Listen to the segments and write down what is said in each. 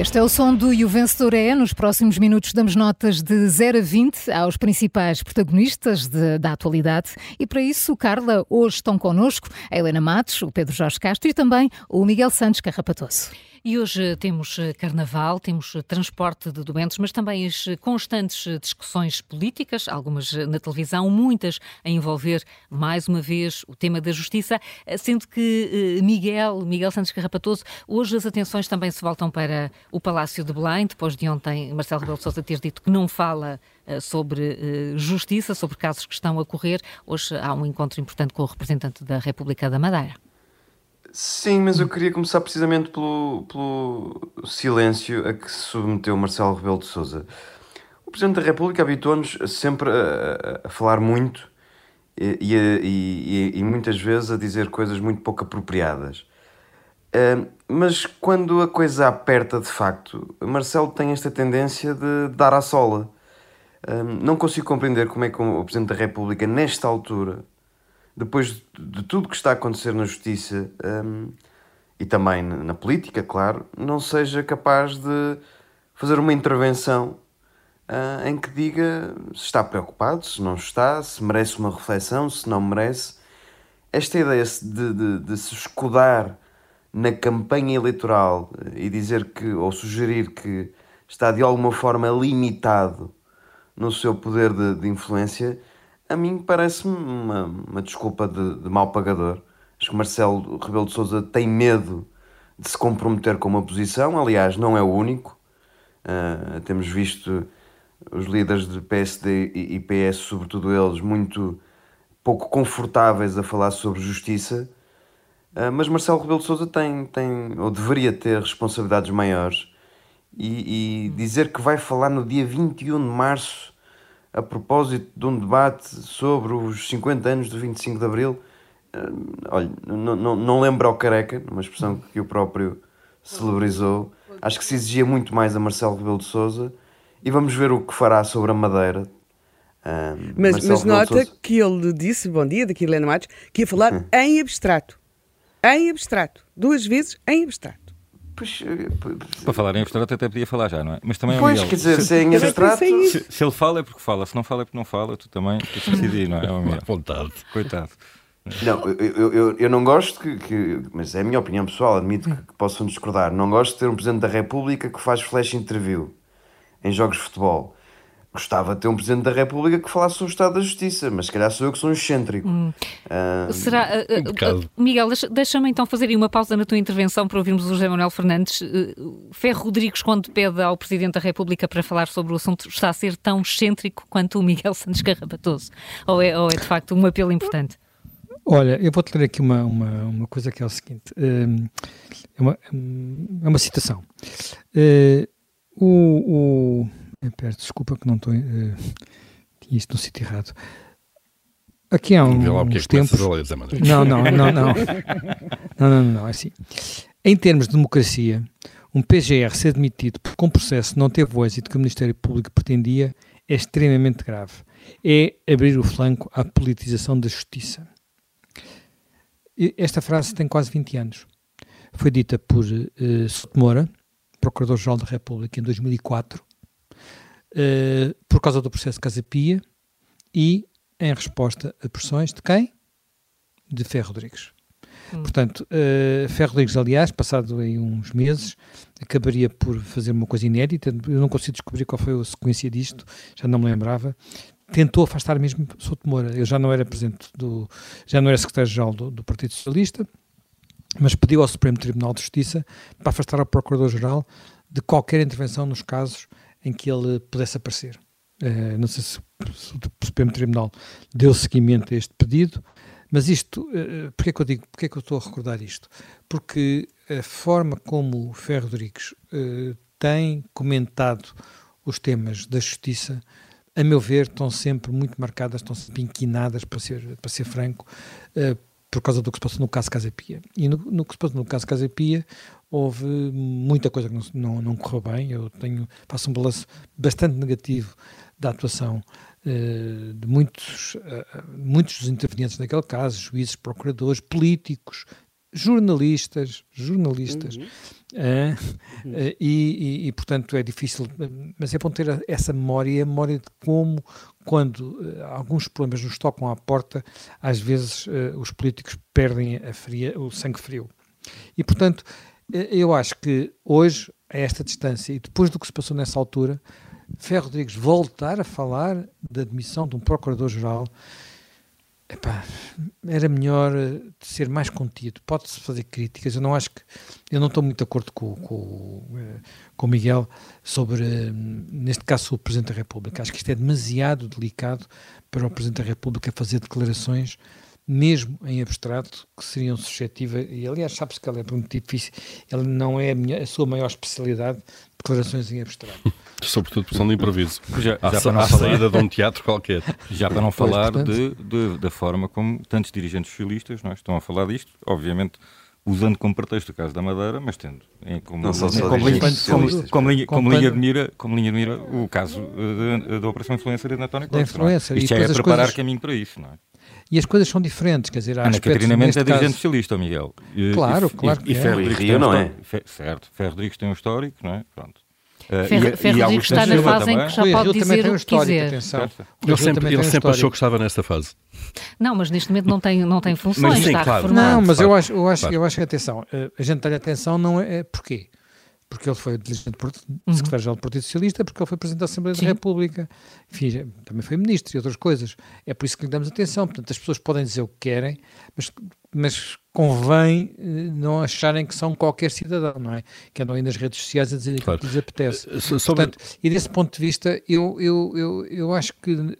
Este é o som do E o Vencedor é. Nos próximos minutos damos notas de 0 a 20 aos principais protagonistas de, da atualidade. E para isso, Carla, hoje estão connosco a Helena Matos, o Pedro Jorge Castro e também o Miguel Santos Carrapatoso. E hoje temos eh, carnaval, temos eh, transporte de doentes, mas também as eh, constantes discussões políticas, algumas na televisão, muitas a envolver, mais uma vez, o tema da justiça, sendo que Miguel, Miguel Santos Carrapatoso, hoje as atenções também se voltam para o Palácio de Belém, depois de ontem Marcelo Rebelo de Sousa ter dito que não fala sobre justiça, sobre casos que estão a correr. Hoje há um encontro importante com o representante da República da Madeira. Sim, mas eu queria começar precisamente pelo, pelo silêncio a que se submeteu Marcelo Rebelo de Sousa. O Presidente da República habituou-nos sempre a, a, falar muito e, e, e, e, muitas vezes a dizer coisas muito pouco apropriadas. Uh, mas quando a coisa aperta de facto, Marcelo tem esta tendência de dar à sola. Uh, não consigo compreender como é que o Presidente da República, nesta altura, depois de tudo que está a acontecer na justiça um, e também na política, claro, não seja capaz de fazer uma intervenção uh, em que diga se está preocupado, se não está, se merece uma reflexão, se não merece. Esta ideia de, de, de se escudar na campanha eleitoral e dizer que, ou sugerir que está de alguma forma limitado no seu poder de, de influência, a mim parece-me uma, uma desculpa de, de mau pagador. Acho que Marcelo Rebelo de Sousa tem medo de se comprometer com uma posição, aliás, não é o único. Uh, temos visto os líderes de PSD e, PS, sobretudo eles, muito pouco confortáveis a falar sobre justiça. Uh, mas Marcelo Rebelo de Sousa tem, tem, ou deveria ter, responsabilidades maiores. E, e dizer que vai falar no dia 21 de março a propósito de um debate sobre os 50 anos do 25 de Abril. Uh, olha, não, não, não lembro ao careca, uma expressão que o próprio celebrizou. Acho que se exigia muito mais a Marcelo Rebelo de Souza e vamos ver o que fará sobre a Madeira. Uh, mas, mas nota Sousa... que ele disse, bom dia, daqui Helena Matos, que ia falar em abstrato. Em abstrato. Duas vezes em abstrato. Pois, eh, Para falar em abstrato até podia falar já, não é? Mas também é Pois, quer dizer, se é em abstrato... Se, se, ele fala é porque fala, se não fala é porque não fala, tu também tens que decidir, não é? É uma vontade. Coitado. Não, eu, eu, eu não gosto que, que, Mas é a minha opinião pessoal, admito que, que possam discordar. Não gosto de ter um Presidente da República que faz flash interview em jogos de futebol. Gostava de ter um Presidente da República que falasse sobre o Estado da Justiça, mas se calhar sou eu que sou um excêntrico. Hum. Uh, Será, uh, uh, Miguel, deixa-me então fazer aí uma pausa na tua intervenção para ouvirmos o José Manuel Fernandes. Ferro Rodrigues, quando pede ao Presidente da República para falar sobre o assunto, está a ser tão excêntrico quanto o Miguel Santos Carrapatoso? Ou é, ou é de facto um apelo importante? Olha, eu vou-te ler aqui uma, uma, uma, coisa que é o seguinte: hum, é uma, é uma citação. o, o Peço desculpa que não estou. Uh, tinha isto no sítio errado. Aqui há um, uns tempos. Não, não, não, não. Não, não, não, é assim. Em termos de democracia, um PGR ser demitido com processo não ter voz e de que o Ministério Público pretendia é extremamente grave. É abrir o flanco à politização da justiça. Esta frase tem quase 20 anos. Foi dita por uh, Sotomora, Procurador-Geral da República, em 2004, uh, por causa do processo de Casa Pia e em resposta a pressões de quem? De Ferro Rodrigues. Hum. Portanto, uh, Ferro Rodrigues, aliás, passado aí uns meses, acabaria por fazer uma coisa inédita, eu não consigo descobrir qual foi a sequência disto, já não me lembrava, tentou afastar mesmo Souto Moura, ele já não era presidente do, já não era secretário-geral do, do Partido Socialista, mas pediu ao Supremo Tribunal de Justiça para afastar o Procurador-Geral de qualquer intervenção nos casos em que ele pudesse aparecer. Uh, não sei se, se, o Supremo Tribunal deu seguimento a este pedido, mas isto, uh, porquê que eu digo, porquê que eu estou a recordar isto? Porque a forma como o Ferro Rodrigues uh, tem comentado os temas da justiça, a meu ver, estão sempre muito marcadas, estão sempre inquinadas, para ser, para ser franco, uh, por causa do que se passou no caso Casa Pia. E no, no que se passou no caso Casa Pia, houve muita coisa que não, não, não correu bem. Eu tenho, faço um balanço bastante negativo da atuação uh, de muitos, uh, muitos dos intervenientes naquele caso, juízes, procuradores, políticos, jornalistas, jornalistas, uhum. Uh, uh, e, e, e, portanto é difícil, mas é bom ter essa memória, a memória de como, quando alguns problemas nos tocam à porta, às vezes os políticos perdem a fria, o sangue frio. E portanto, eu acho que hoje, a esta distância, e depois do que se passou nessa altura, Ferro Rodrigues voltar a falar da admissão de um procurador-geral Epá, era melhor eh, ser mais contido. Pode-se fazer críticas. Eu não acho que. Eu não estou muito de acordo com, com, eh, com o Miguel sobre, eh, neste caso, o Presidente da República. Acho que isto é demasiado delicado para o Presidente da República fazer declarações, mesmo em abstrato, que seriam suscetíveis. E, aliás, sabe-se que ela é muito difícil. Ela não é a, minha, a sua maior especialidade, declarações em abstrato. Sobretudo por de improviso. Já, já à, para não à falar, saída de um teatro qualquer. Já para não falar pois, de, de, da forma como tantos dirigentes socialistas não é, estão a falar disto, obviamente usando como pretexto o caso da Madeira, mas tendo em, como, não como, como, linha, como, como, linha, como, linha de mira, como linha de mira o caso da Operação Influencer de António Costa. Influencer. Isto é preparar coisas... caminho para isso, não é? E as coisas são diferentes, quer dizer, há Ana Catarina Mendes é dirigente socialista, Miguel. Claro, e, claro e, que e, é. Ferro Rio não é? Certo, Ferro Rodrigues tem um histórico, não é? Pronto. Uh, Ferro, e, Ferro Rodrigues está na fase em que já pode dizer o que quiser. Atenção. Ele sempre, ele sempre achou que estava nesta fase. Não, mas neste momento não tem, não tem funções, mas, sim, está claro, reformado. Não, mas eu acho, eu acho, claro. eu acho que, atenção, eh, a gente tem atenção não é, é porquê? Porque ele foi dirigente uhum. secretário-geral do Partido Socialista, porque ele foi presidente da Assembleia Sim. da República, enfim, também foi ministro e outras coisas. É por isso que lhe damos atenção. Portanto, as pessoas podem dizer o que querem, mas, mas convém eh, não acharem que são qualquer cidadão, não é? Que andam aí nas redes sociais a dizer claro. que lhes apetece. Eh, sobre... Portanto, e desse ponto de vista, eu, eu, eu, eu acho que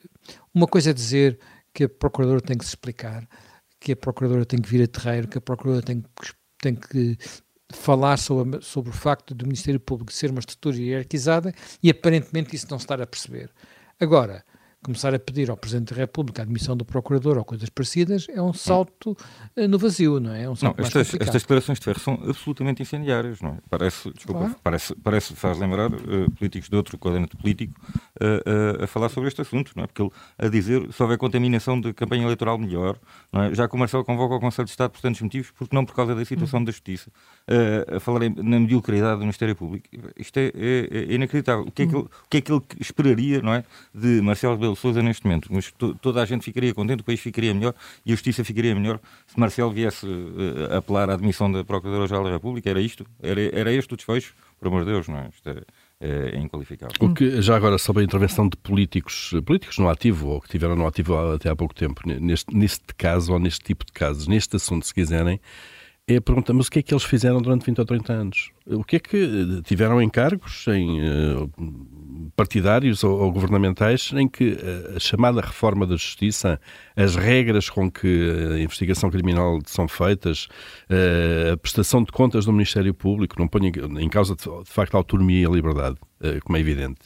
uma coisa é dizer que a Procuradora tem que se explicar, que a Procuradora tem que vir a terreiro, que a Procuradora tem que, tem que falar sobre, sobre o facto do Ministério Público ser uma estrutura hierarquizada e aparentemente isso não se estar a perceber. Agora, começar a pedir ao Presidente da República a admissão do Procurador ou coisas parecidas é um salto uh, no vazio, não é? é um não, estas, estas, declarações de Ferro são absolutamente incendiárias, não é? Parece, desculpa, claro. parece, parece, faz lembrar uh, políticos de outro quadrante político uh, a falar sobre este assunto, não é? Porque ele a dizer se houver contaminação de campanha eleitoral melhor, não é? Já que o Marcelo convoca o Conselho de Estado por tantos motivos, porque não por causa da situação hum. da Justiça, a falar na mediocridade do Ministério Público. Isto é, é, é inacreditável. O que é, que ele, o que é que ele esperaria, não é? De Marcelo Rebelo Sousa neste momento. Mas to, toda a gente ficaria contente, o país ficaria melhor e a justiça ficaria melhor se Marcelo viesse uh, apelar à admissão da Procuradora-Geral da República. Era isto? Era, era este o desfecho? Por amor de Deus, não é? Isto é, é inqualificável. O que, já agora, sobre a intervenção de políticos, políticos no ativo, ou que tiveram no ativo até há pouco tempo, neste, neste caso, ou neste tipo de casos, neste assunto, se quiserem, é perguntamos o que é que eles fizeram durante 20 ou 30 anos. O que é que eh, tiveram encargos em uh, partidários ou, governamentais em que uh, a chamada reforma da justiça, as regras com que a investigação criminal são feitas, a prestação de contas do Ministério Público, não põe em causa de facto a autonomia e a liberdade, como é evidente.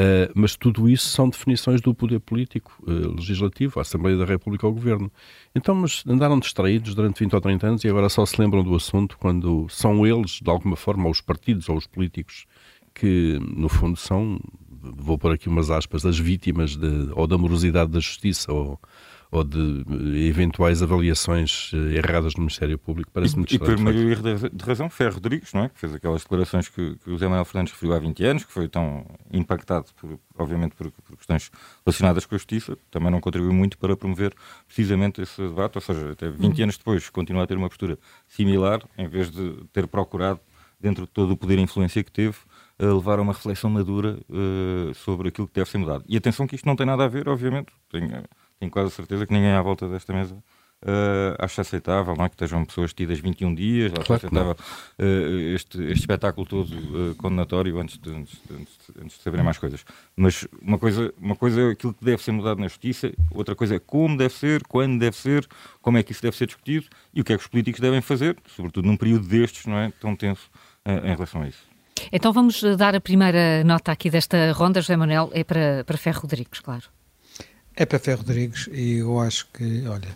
Uh, mas tudo isso são definições do poder político, uh, legislativo, a Assembleia da República o Governo. Então, mas andaram distraídos durante 20 ou 30 anos e agora só se lembram do assunto quando são eles, de alguma forma, ou os partidos ou os políticos, que no fundo são, vou pôr aqui umas aspas, as vítimas de, ou da morosidade da justiça ou ou de eh, eventuais avaliações eh, erradas no Ministério Público, parece-me E, e por maioria de razão, Ferro Rodrigues, não é? que fez aquelas declarações que, que o Zé Manuel Fernandes referiu há 20 anos, que foi tão impactado, por, obviamente, por, por, questões relacionadas com a justiça, também não contribuiu muito para promover precisamente esse debate, ou seja, até 20 anos depois continua a ter uma postura similar, em vez de ter procurado, dentro de todo o poder e influência que teve, a levar a uma reflexão madura uh, sobre aquilo que deve ser mudado. E atenção que isto não tem nada a ver, obviamente, tem, tenho quase certeza que ninguém à volta desta mesa uh, acha aceitável não é? que estejam pessoas tidas 21 dias, acha claro aceitável uh, este, este espetáculo todo uh, condenatório antes de, antes, de, antes de saberem mais coisas. Mas uma coisa, uma coisa é aquilo que deve ser mudado na justiça, outra coisa é como deve ser, quando deve ser, como é que isso deve ser discutido e o que é que os políticos devem fazer, sobretudo num período destes, não é? Tão tenso em relação a isso. Então vamos dar a primeira nota aqui desta ronda, José Manuel, é para, para Ferro Rodrigues, claro. É para Ferro Rodrigues e eu acho que, olha,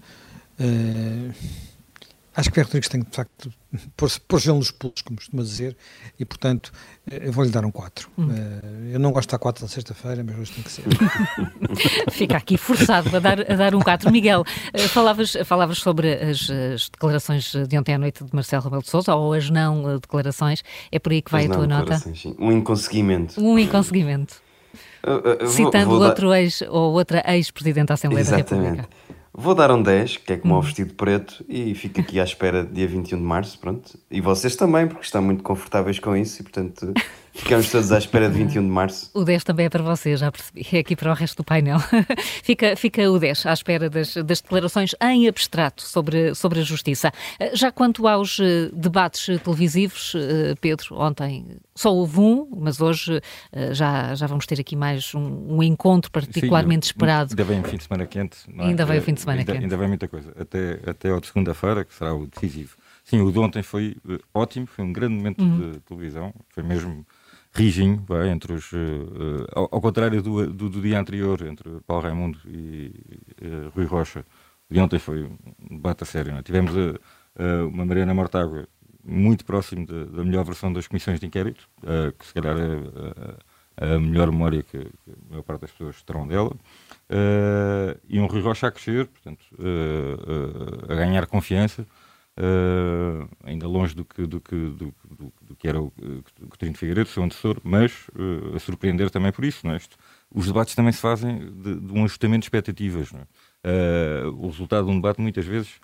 uh, acho que Ferro Rodrigues tem de facto pôr gelo nos pulos, como costuma dizer, e portanto eu vou-lhe dar um 4. Hum. Uh, eu não gosto de dar 4 na sexta-feira, mas hoje tem que ser. Fica aqui forçado a dar, a dar um 4. Miguel, uh, falavas, falavas sobre as, as, declarações de ontem à noite de Marcelo Rebelo de Sousa, ou as não eh, declarações, é por aí que vai as a tua nota? Sim. Um inconseguimento. Um inconseguimento. Citando vou, vou outro dar... ex ou outra ex-presidente da Assembleia Exatamente. da República. Vou dar um 10, que é como ao hum. vestido preto, e fico aqui à espera dia 21 de março, pronto. E vocês também, porque estão muito confortáveis com isso, e portanto Ficamos todos à espera de 21 de março. O 10 também é para você, já percebi. É aqui para o resto do painel. fica, fica o 10 à espera das, das, declarações em abstrato sobre, sobre a justiça. Já quanto aos eh, debates televisivos, eh, Pedro, ontem só houve um, mas hoje eh, já, já vamos ter aqui mais um, um encontro particularmente Sim, esperado. Ainda vem o fim de semana quente. É? Ainda vem o fim de semana ainda, quente. Ainda vem muita coisa. Até, até ao de segunda-feira, que será o decisivo. Sim, o de ontem foi ótimo, foi um grande momento uhum. de televisão, foi mesmo rijinho, vai, entre os, uh, ao, ao, contrário do, do, do, dia anterior, entre Paulo Raimundo e uh, Rui Rocha, de ontem foi um debate a sério. É? Tivemos uma Mariana Mortágua muito próximo de, da melhor versão das comissões de inquérito, que se calhar é a melhor memória que, que, a maior parte das pessoas terão dela, e um Rui Rocha a crescer, portanto, a ganhar confiança, Uh, ainda longe do que, do que, do, do, do que era o Coutinho de Figueiredo, seu antecessor, mas uh, a surpreender também por isso. Não é? os debates também se fazem de, de um ajustamento de expectativas. É? Uh, o resultado de um debate muitas vezes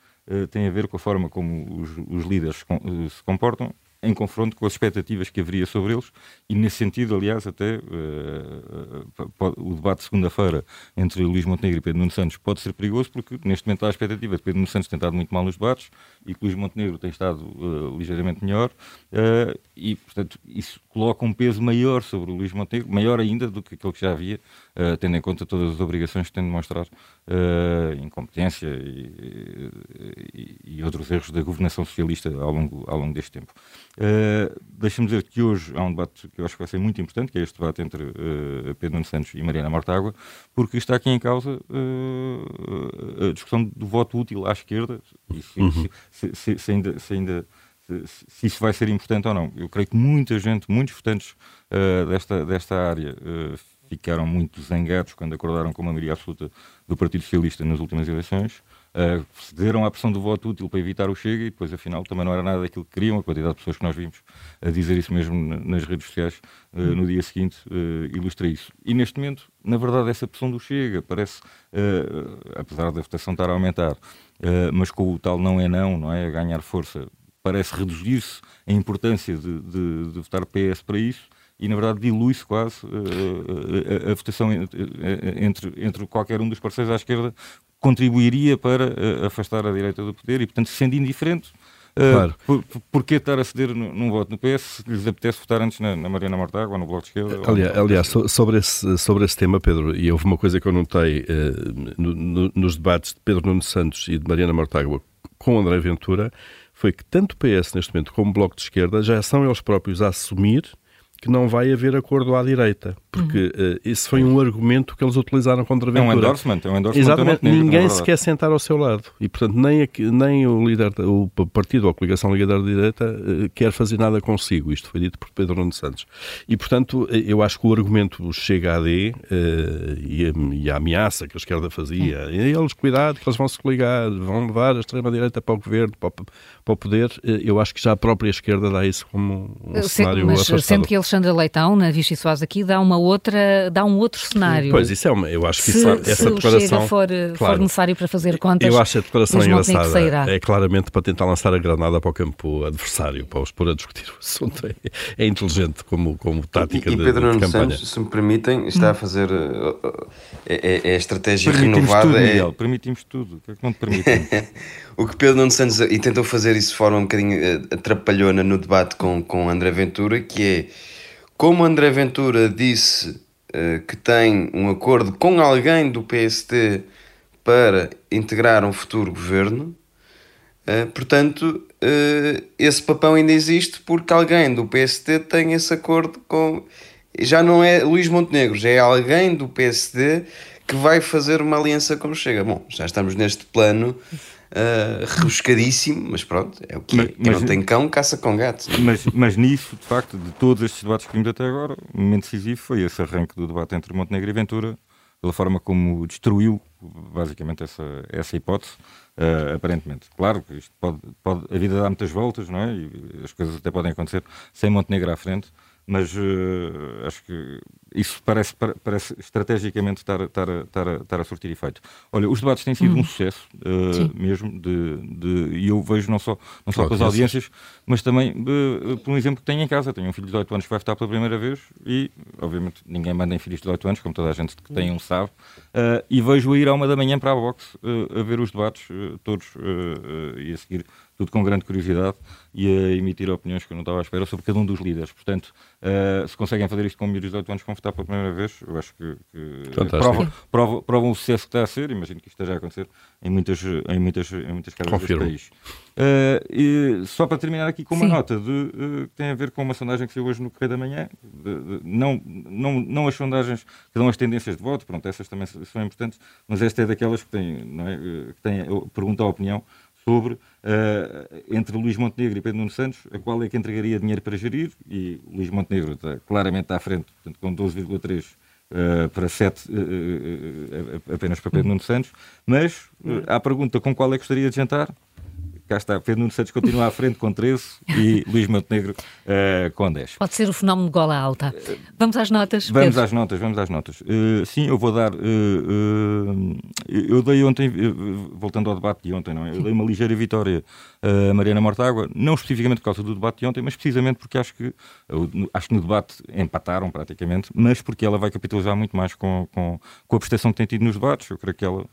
tem a ver com a forma como os, os líderes se comportam em confronto com as expectativas que haveria sobre eles, e nesse sentido, aliás, até uh, o debate de segunda-feira entre Luís Montenegro e Pedro Nuno Santos pode ser perigoso, porque neste momento há a expectativa de Pedro Nuno Santos tem estado muito mal nos debates e que Luís Montenegro tem estado uh, ligeiramente melhor, uh, e, portanto, isso coloca um peso maior sobre o Luís Montenegro, maior ainda do que aquele que já havia, tendo em conta todas as obrigações que tem de mostrar incompetência e, e, e, outros erros da governação socialista ao longo, ao longo deste tempo. Uh, Deixa-me dizer que hoje há um debate que eu acho que vai ser muito importante, que é este debate entre uh, Pedro Nuno Santos e Mariana Mortágua, porque está aqui em causa uh, a discussão do voto útil à esquerda, e se, uhum. se, se, se ainda, ainda se, isso vai ser importante ou não. Eu creio que muita gente, muitos votantes desta, desta área ficaram muito zangados quando acordaram com uma maioria absoluta do Partido Socialista nas últimas eleições uh, cederam à pressão do voto útil para evitar o Chega e depois, afinal, também não era nada daquilo que queriam. A quantidade de pessoas que nós vimos a dizer isso mesmo nas redes sociais uh, no dia seguinte uh, ilustra isso. E neste momento, na verdade, essa pressão do Chega parece, apesar da votação estar a aumentar, mas com o tal não é não, não é? A ganhar força, parece reduzir-se a importância de, de, de votar PS para isso e na verdade dilui-se quase uh, a, a, votação entre, entre qualquer um dos parceiros à esquerda contribuiria para uh, afastar a direita do poder e, portanto, sendo indiferente, uh, claro. por, por que estar a ceder num, num voto no PS se lhes apetece votar antes na, na Mariana Mortágua ou no Bloco de Esquerda? Aliás, aliás sobre, esse, sobre esse tema, Pedro, e houve uma coisa que eu notei uh, no, no, nos debates de Pedro Nuno Santos e de Mariana Mortágua com André Ventura, foi que tanto o PS neste momento como o Bloco de Esquerda já são eles próprios a assumir que não vai haver acordo à direita, porque uhum. uh, esse foi um argumento que eles utilizaram contra a Ventura. É um endorsement, é um endorsement Exatamente, ninguém se quer sentar ao seu lado e, portanto, nem, aqui, nem o líder, o partido ou a coligação Liga da Direita uh, quer fazer nada consigo. Isto foi dito por Pedro Nuno Santos. E, portanto, eh, eu acho que o argumento chega a D uh, e, a, e, a, ameaça que a esquerda fazia, e eles, cuidado, que eles vão se coligar, vão levar a extrema-direita para o governo, para o, para o poder, eu acho que já a própria esquerda dá isso como um cenário mas, afastado. Sendo que eles Alexandra Leitão, na Vichy Soares aqui, dá uma outra, dá um outro cenário. Pois, isso é uma, eu acho que se, isso, essa se declaração... Se for, claro, for necessário para fazer contas, Eu acho a declaração engraçada. É claramente para tentar lançar a granada para o campo adversário, para os pôr a discutir o assunto. É, é inteligente como, como tática e, e Pedro de, de campanha. Santos, se me permitem, está a hum. fazer... Uh, é, é, a estratégia renovada... Tudo, é... Miguel, permitimos tudo. O que é que não te permitem? o que Pedro Nuno Santos... E tentou fazer isso de forma um bocadinho uh, atrapalhona no debate com, com André Ventura, que é como André Ventura disse uh, que tem um acordo com alguém do PST para integrar um futuro governo, uh, portanto, uh, esse papão ainda existe porque alguém do PST tem esse acordo com. Já não é Luís Montenegro, já é alguém do PSD que vai fazer uma aliança com o Chega. Bom, já estamos neste plano uh, rebuscadíssimo, mas pronto, é o que mas, é. Quem mas, não tem cão, caça com gato. Mas, mas nisso, de facto, de todos estes debates que vimos até agora, o momento decisivo foi esse arranque do debate entre Montenegro e Ventura, pela forma como destruiu, basicamente, essa, essa hipótese, uh, aparentemente. Claro que pode, pode, a vida dá muitas voltas, não é? E as coisas até podem acontecer sem Montenegro à frente, mas uh, acho que isso parece, parece estrategicamente estar, estar, estar, estar a surtir efeito. Olha, os debates têm sido uhum. um sucesso uh, mesmo, de, de, e eu vejo não só, não só com as audiências, mas também uh, por um exemplo que tenho em casa. Tenho um filho de 18 anos que vai votar pela primeira vez e, obviamente, ninguém manda em filhos de 18 anos, como toda a gente que tem um sabe, uh, e vejo-o ir à uma da manhã para a boxe a ver os debates todos e a seguir tudo com grande curiosidade e a emitir opiniões que eu não estava à espera sobre cada um dos líderes. Portanto, uh, se conseguem fazer isto com de 18 anos com votar pela primeira vez, eu acho que, que provam, provam, provam, o sucesso que está a ser, imagino que isto esteja a acontecer em muitas, em muitas, em muitas casas Confirmo. deste país. Uh, e só para terminar aqui com uma Sim. nota de, uh, que tem a ver com uma sondagem que saiu hoje no Correio da Manhã, de, de, não, não, não as sondagens que dão as tendências de voto, pronto, essas também são importantes, mas esta é daquelas que tem, não é, que tem pergunta a opinião sobre entre Luís Montenegro e Pedro Nuno Santos, a qual é que entregaria dinheiro para gerir, e Luís Montenegro está claramente à frente, portanto, com 12,3 uh, eh, para 7 uh, eh, apenas para Pedro Nuno Santos, mas à pergunta com qual é que gostaria de jantar, cá está, Pedro Nuno Santos continua à frente com 13 e Luís Montenegro uh, com 10. Pode ser o fenómeno de gola alta. Vamos às notas, Vamos Pedro. às notas, vamos às notas. Uh, sim, eu vou dar... Uh, eu dei ontem, voltando ao debate de ontem, não é? Eu dei uma ligeira vitória a Mariana Mortágua, não especificamente por causa do debate de ontem, mas precisamente porque acho que, acho que no debate empataram praticamente, mas porque ela vai capitalizar muito mais com, com, com a prestação que tem tido nos debates. Eu creio que ela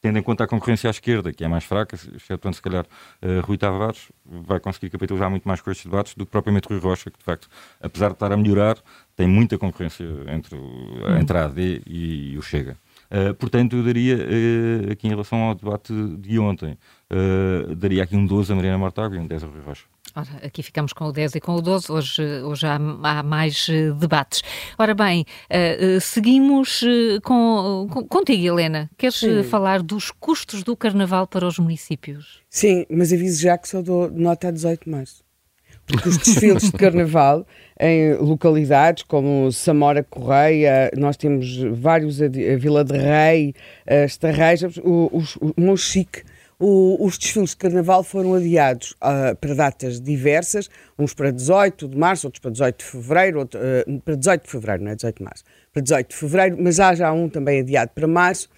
tendo em conta a concorrência à esquerda, que é mais fraca, excetuando se calhar uh, Rui Tavares, vai conseguir capitalizar muito mais com estes debates do que propriamente Rui Rocha, que de facto, apesar de estar a melhorar, tem muita concorrência entre, o, hum. entre a AD e, e o Chega. Uh, portanto, eu daria, uh, aqui em relação ao debate de ontem, daria aqui um 12 a Mariana Mortágua e um 10 a Rui Rocha. Ora, aqui ficamos com o 10 e com o 12, hoje, hoje há, há mais uh, debates. Ora bem, uh, uh, seguimos com, com, contigo, Helena. Queres Sim. falar dos custos do Carnaval para os municípios? Sim, mas aviso já que só dou nota a 18 de março. Porque os desfiles de Carnaval em localidades como Samora Correia, nós temos vários, a, Vila de Rei, a Estarreja, o, o, o Monchique, o, os desfiles de carnaval foram adiados uh, para datas diversas, uns para 18 de março, outros para 18 de fevereiro, outro, uh, para 18 de fevereiro, não é 18 de março, para 18 de fevereiro, mas há já um também adiado para março.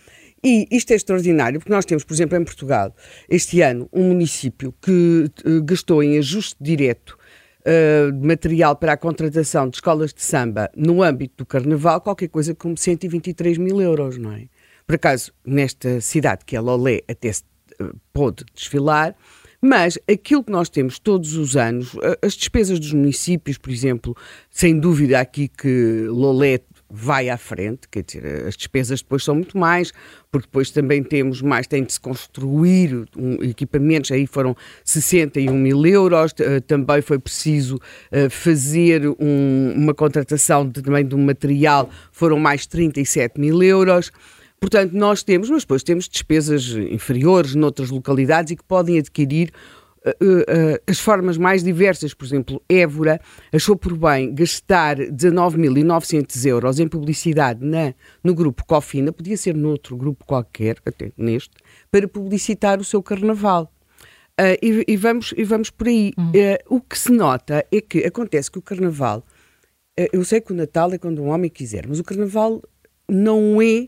E isto é extraordinário, porque nós temos, por exemplo, em Portugal, este ano, um município que uh, gastou em ajuste direto de material para a contratação de escolas de samba no âmbito do Carnaval, qualquer coisa como 123 mil euros, não é? Por acaso, nesta cidade que é Lolé, até se pôde desfilar, mas aquilo que nós temos todos os anos, as despesas dos municípios, por exemplo, sem dúvida aqui que Lolé vai à frente, quer dizer, as despesas depois são muito mais, porque depois também temos mais, tem de se construir um, equipamentos, aí foram 61 mil euros, uh, também foi preciso uh, fazer um, uma contratação de, também de um material, foram mais 37 mil euros. Portanto, nós temos, mas depois temos despesas inferiores noutras localidades e que podem adquirir Uh, uh, as formas mais diversas, por exemplo, Évora achou por bem gastar 19.900 euros em publicidade na, no grupo Cofina, podia ser noutro grupo qualquer, até neste, para publicitar o seu carnaval. Uh, e, e, vamos, e vamos por aí. Hum. o que se nota é que acontece que o carnaval, eu sei que o Natal é quando um homem quiser, mas o carnaval não é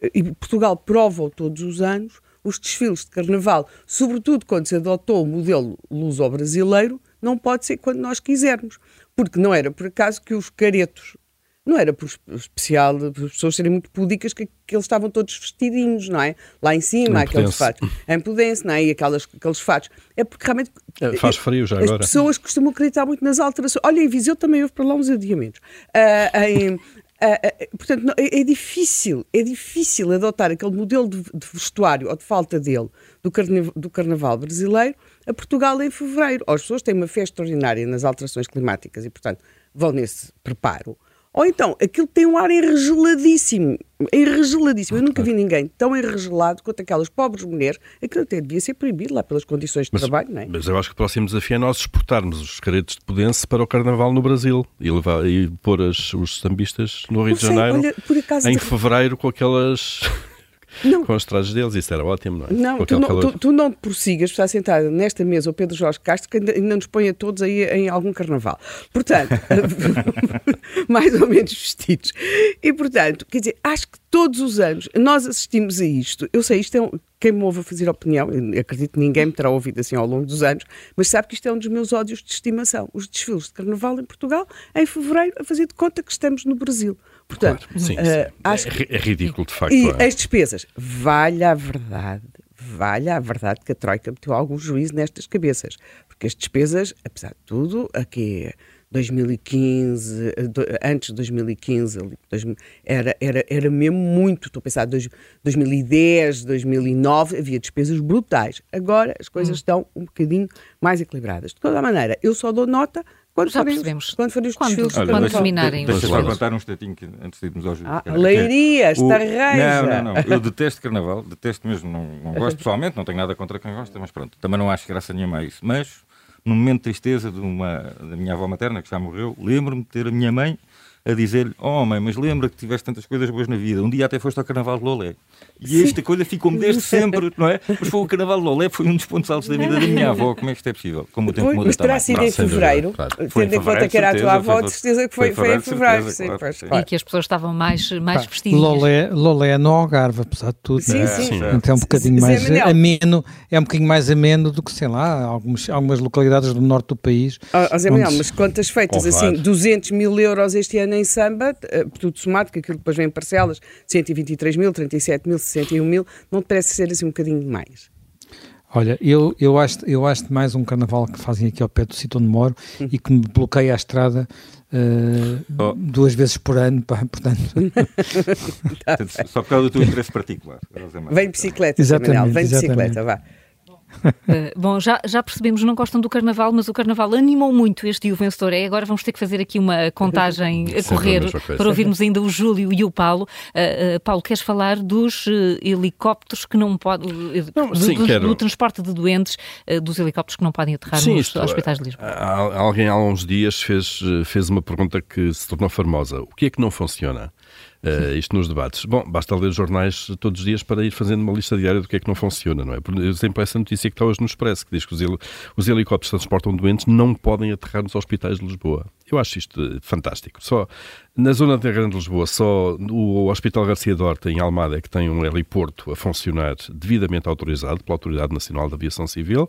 e Portugal prova todos os anos, os desfiles de carnaval, sobretudo quando se adotou o modelo luso-brasileiro, não pode ser quando nós quisermos. Porque não era por acaso que os caretos, não era por especial, as pessoas serem muito púdicas, que, que eles estavam todos vestidinhos, não é? Lá em cima, aqueles fatos. Em Pudência, não é? E aquelas, aqueles fatos. É porque realmente. É, faz frio já as agora. As pessoas costumam acreditar muito nas alterações. Olha, em Viseu também houve para lá uns adiamentos. Uh, em, Uh, portanto, não, é, é, difícil, é difícil adotar aquele modelo de, de vestuário ou de falta dele do, do carnaval brasileiro a Portugal em fevereiro. As pessoas têm uma fé extraordinária nas alterações climáticas e, portanto, vão nesse preparo. Ou então, aquilo tem um ar enregeladíssimo. Enregeladíssimo. Eu nunca vi ninguém tão enregelado quanto aquelas pobres mulheres. Aquilo até devia ser proibido lá pelas condições de Mas, trabalho, não é? mas eu acho que o próximo desafio é nós exportarmos os caretos de Pudense para o Carnaval no Brasil e, levar, e pôr as, os sambistas no Rio Não de sei, Janeiro olha, acaso em fevereiro com aquelas. Não. com os trajes deles, isso era ótimo, não é? Não, tu não, calor. tu, tu não te prossigas, está sentado nesta mesa o Pedro Jorge Castro, que ainda, ainda nos põe a todos aí em algum carnaval. Portanto, mais ou menos vestidos. E, portanto, quer dizer, acho que todos os anos nós assistimos a isto. Eu sei, isto é um, quem me ouve a fazer opinião, acredito que ninguém me terá ouvido assim ao longo dos anos, mas sabe que isto é um dos meus ódios de estimação. Os desfiles de carnaval em Portugal, em fevereiro, a fazer de conta que estamos no Brasil. Portanto, Claro, sim, eh, sim. acho é, que é ridículo, de facto. e é. as despesas. Valha a verdade, valha a verdade que a Troika meteu algum juízo nestas cabeças. Porque as despesas, apesar de tudo, aqui 2015, eh, do- antes de 2015, ali, 2000, era, era, era mesmo muito. Estou a pensar, dois- 2010, 2009, havia despesas brutais. Agora as Hum. coisas estão um bocadinho mais equilibradas. De toda a maneira, eu só dou nota quando Já forem, percebemos. os, quando forem os Quando- desfiles de quando carnaval. terminarem Deixa os só contar um instantinho que- antes de irmos ao juízo. Ah, Leiria, o- estarreja. Não, não, não. Eu detesto carnaval, detesto mesmo. Não, não gosto pessoalmente, não tenho nada contra quem gosta, mas pronto. Também não acho graça nenhuma a isso. Mas, num momento de tristeza de uma, da minha avó materna, que já morreu, lembro-me de ter a minha mãe a dizer-lhe: Oh, mãe, mas lembra que tiveste tantas coisas boas na vida. Um dia até foste ao Carnaval de Lolé. E esta coisa ficou-me desde sempre, não é? Mas foi o Carnaval de Lolé, foi um dos pontos altos da vida da minha avó. Como é que isto é possível? Como o tempo muda mas terá sido em fevereiro, claro. Tendo em conta que era a tua avó, de certeza que foi foi, em foi em fevereiro, Sim, sim. E que as pessoas estavam mais, mais vestidas. Lolé, Lolé é no Algarve, apesar de tudo. Sim, né? sim. sim. Então é um bocadinho mais ameno, é um bocadinho mais ameno do que, sei lá, algumas, algumas localidades do norte do país. Ó, ó Zé Manuel, onde- mas contas feitas assim, 200 mil euros este ano em samba, eh, tudo somado, que aquilo depois vem em parcelas, 123 mil, 37 mil, 61 mil, não te parece ser assim um bocadinho demais? Olha, eu, eu, acho, eu acho mais um carnaval que fazem aqui ao pé do sítio onde moro e que me bloqueia a estrada eh, Oh. duas vezes por ano, pá, portanto... Portanto, Só por causa do teu interesse particular. Vem de bicicleta, Exatamente, Manuel, vem de exatamente. bicicleta, vá. Uh, bom, já, já percebemos, não gostam do carnaval, mas o carnaval animou muito este e o vencedor é. Agora vamos ter que fazer aqui uma contagem a a correr coisa. para ouvirmos ainda o Júlio e o Paulo. Uh, uh, Paulo, queres falar dos helicópteros que não podem. do, sim, do- quero. do transporte de doentes, dos helicópteros que não podem aterrar Sim, nos isto é, hospitais de Lisboa. Alguém há uns dias fez, fez uma pergunta que se tornou famosa. O que é que não funciona? Eh, isto nos debates. Bom, basta ler os jornais todos os dias para ir fazendo uma lista diária do que é que não funciona, não é? Por exemplo, essa notícia que está hoje no Expresso, que diz que os, os helicópteros que transportam doentes não podem aterrar nos hospitais de Lisboa. Eu acho isto eh, fantástico. Só na zona da Grande Lisboa, só o Hospital Garcia Dorta, em Almada, que tem um heliporto a funcionar devidamente autorizado pela Autoridade Nacional de Aviação Civil.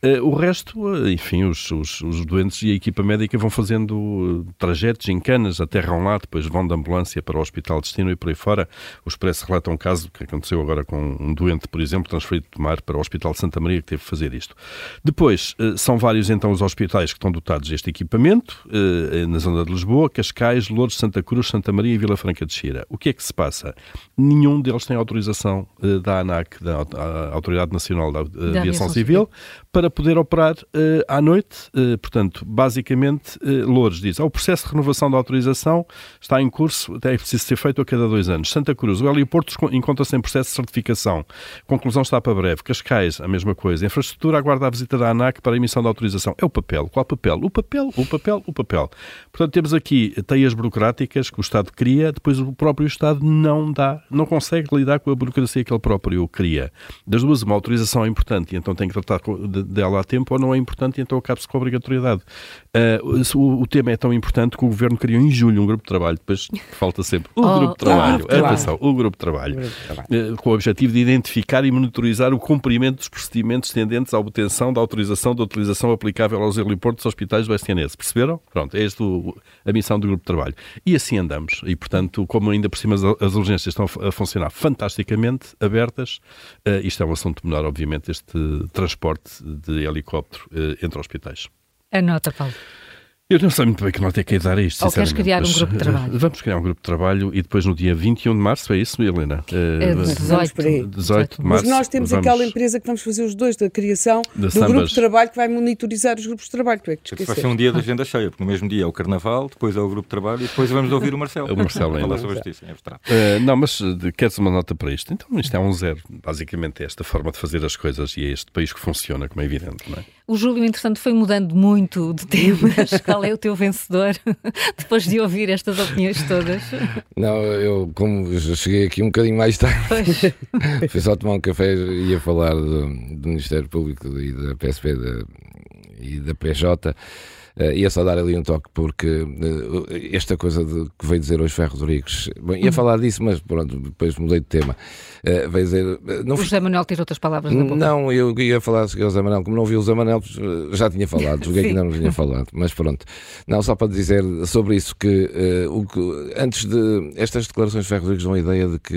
Eh, o resto, eh, enfim, os, os- os doentes e a equipa médica vão fazendo eh, trajetos em canas, aterram lá, depois vão de ambulância para o Hospital de Destino e por aí fora. O Expresso relata um caso que aconteceu agora com um doente, por exemplo, transferido de Mar para o Hospital Santa Maria, que teve que fazer isto. Depois, são vários então os hospitais que estão dotados deste equipamento, na zona de Lisboa, Cascais, Louros, Santa Cruz, Santa Maria e Vila Franca de Xira. O que é que se passa? Nenhum deles tem autorização eh, da ANAC, da Autoridade Nacional da, eh, Aviação, Aviação Civil, para poder operar eh, à noite. Portanto, basicamente, eh, Louros diz, "Ah, o processo de renovação da autorização está em curso, é preciso ser feito a cada dois anos. Santa Cruz, o heliporto encontra-se em processo de certificação. Conclusão está para breve. Cascais, a mesma coisa. Infraestrutura aguarda a visita da ANAC para a emissão da autorização. É o papel. Qual papel? O papel, o papel, o papel. Portanto, temos aqui teias burocráticas que o Estado cria, depois o próprio Estado não dá, não consegue lidar com a burocracia que ele próprio cria. Das duas, uma autorização é importante e então tem que tratar dela a tempo, ou não é importante e então acaba-se com a obrigatoriedade. Ah, o, o tema é tão importante que o Governo criou em julho um grupo de trabalho, depois falta sempre o Oh, grupo de trabalho. Atenção, o grupo de trabalho. Grupo de trabalho. Eh, com o objetivo de identificar e monitorizar o cumprimento dos procedimentos tendentes à obtenção da autorização de utilização aplicável aos heliportos dos hospitais do SNS. Perceberam? Pronto, é esta a missão do grupo de trabalho. E assim andamos. E, portanto, como ainda por cima as, as urgências estão a funcionar fantasticamente abertas, eh, isto é um assunto menor, obviamente, este transporte de helicóptero eh, entre hospitais. Anota, Paulo. Eu não sei muito bem que nota é que é dar a isto. Ou queres criar um grupo de trabalho? Vamos criar um grupo de trabalho e depois no dia 21 de março, é isso, Helena? É 18. 18 de março. Mas nós temos vamos... aquela empresa que vamos fazer os dois, da criação Da do Sambas. grupo de trabalho que vai monitorizar os grupos de trabalho. Tu é que te Vai ser um dia de agenda cheia, porque no mesmo dia é o Carnaval, depois é o grupo de trabalho e depois vamos ouvir o Marcelo. O Marcelo ainda. Falar sobre justiça abstrato. Uh, não, mas uh, queres uma nota para isto? Então isto é um zero. Basicamente é esta forma de fazer as coisas e é este país que funciona, como é evidente, não é? O Júlio, entretanto, foi mudando muito de temas. Qual é o teu vencedor? Depois de ouvir estas opiniões todas. Não, eu como cheguei aqui um bocadinho mais tarde, Pois. fui só tomar um café e ia falar do, do Ministério Público e da PSP da- e da PJ. Eh, ia só dar ali um toque porque eh, esta coisa de, que veio dizer hoje Ferro Rodrigues, bom, ia falar disso, mas pronto, depois mudei de tema. Eh, veio dizer, não O José Manuel tira outras palavras da boca. não, eu ia falar sobre o Zé Manel, como não vi o Manel, eh, já tinha falado, joguei que não tinha falado, mas pronto. Não, só para dizer sobre isso que, o que antes de estas declarações de Ferro Rodrigues dão a ideia de que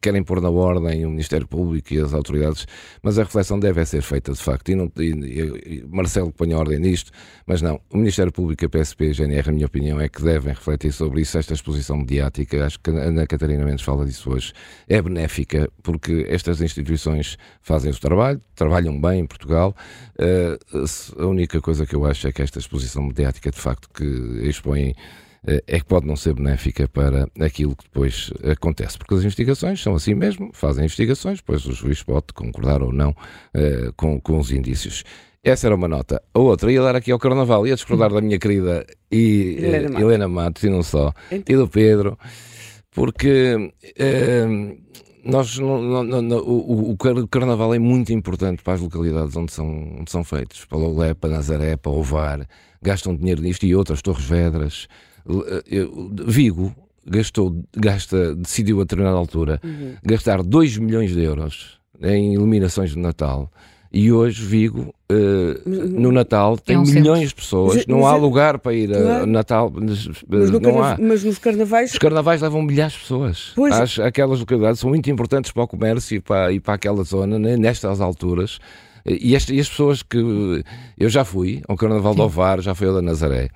querem pôr na ordem o Ministério Público e as autoridades, mas a reflexão deve é ser feita de facto, e, não, e, e- Marcelo põe ordem nisto, mas não, o Ministério Público a PSP a GNR, a minha opinião, é que devem refletir sobre isso, esta exposição mediática, acho que a Ana Catarina Mendes fala disso hoje, é benéfica, porque estas instituições fazem o trabalho, trabalham bem em Portugal. Eh, a única coisa que eu acho é que esta exposição mediática, de facto, que expõem eh, é que pode não ser benéfica para aquilo que depois acontece, porque as investigações são assim mesmo, fazem investigações, depois o juiz pode concordar ou não eh, com, com os indícios. Essa era uma nota. A outra, ia dar aqui ao Carnaval, ia discordar da minha querida e, eh, Helena Matos. Helena Matos, e não só, Então. e do Pedro, porque eh, nós não- não- não- não- o, o car- o carnaval é muito importante para as localidades onde são, onde são feitos, para Loulé, para Nazaré, para Ovar, gastam dinheiro nisto e outras, Torres Vedras. Eh, Vigo gastou, gasta, decidiu a determinada altura gastar 2 milhões de euros em iluminações de Natal. E hoje Vigo, eh, no Natal, tem um milhões de pessoas, Mas- não mas há é- lugar para ir a. Natal, mas, Mas, no não carna- há. mas nos carnavais Os carnavais levam milhares de pessoas. Pois. Aquelas localidades são muito importantes para o comércio e para, e para aquela zona, né, nestas alturas. E, esta- e as pessoas que. Eu já fui ao Carnaval do Ovar, já fui ao da Nazaré.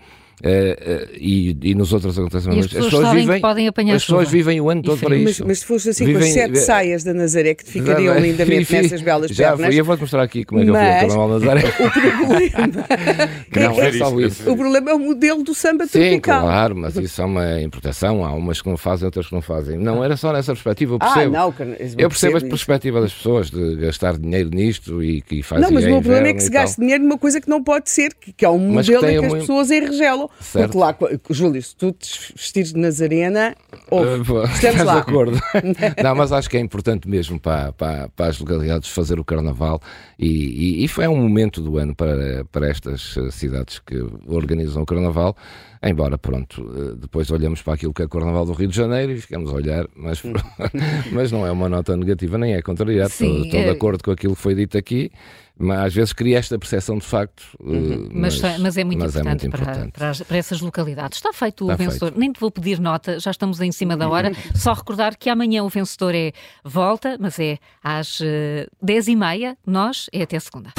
Eh, e, e nos outros E acontecimentos. as pessoas que podem apanhar As pessoas chuva. vivem o ano todo para frio. Mas, isso. mas se fosse assim com as Vivem- sete saias da Nazaré que te ficariam Já- lindamente Fui- nessas belas Já pernas. fui, eu vou-te mostrar aqui como é que eu fui ao Mas- Carnaval Nazaré. O problema, Que não é isso, só isso. isso. o problema é o modelo do samba Sim, tropical. claro, mas isso é uma importação. Há umas que não fazem, outras que não fazem. Não, era só nessa perspectiva. Eu Ah, percebo. não, carna- Eu percebo a isso. perspectiva das pessoas de gastar dinheiro nisto e que fazem Não, mas o é meu problema é que se gaste dinheiro numa coisa que não pode ser, que, que é um Mas que modelo em que as pessoas enregelam. Certo. Porque lá, Júlio, se tu te vestires de Nazarena, ouve, Uh, estamos estás lá. de acordo. não, mas acho que é importante mesmo para, para, para as localidades fazer o carnaval e, e, e foi um momento do ano para, para estas eh, cidades que organizam o carnaval. Embora, pronto, eh, depois olhamos para aquilo que é o Carnaval do Rio de Janeiro e ficamos a olhar, mas, mas não é uma nota negativa, nem é contrariado. Sim, Estou, estou de é- acordo com aquilo que foi dito aqui, mas às vezes cria esta percepção de facto. eh, Uhum. Mas, mas é muito mas é importante, muito para- importante. Para, para essas localidades. Está feito o Está vencedor. Nem te vou pedir nota, já estamos em cima da hora. Só recordar que amanhã o vencedor é volta, mas é às eh, 10h30. Nós é até segunda.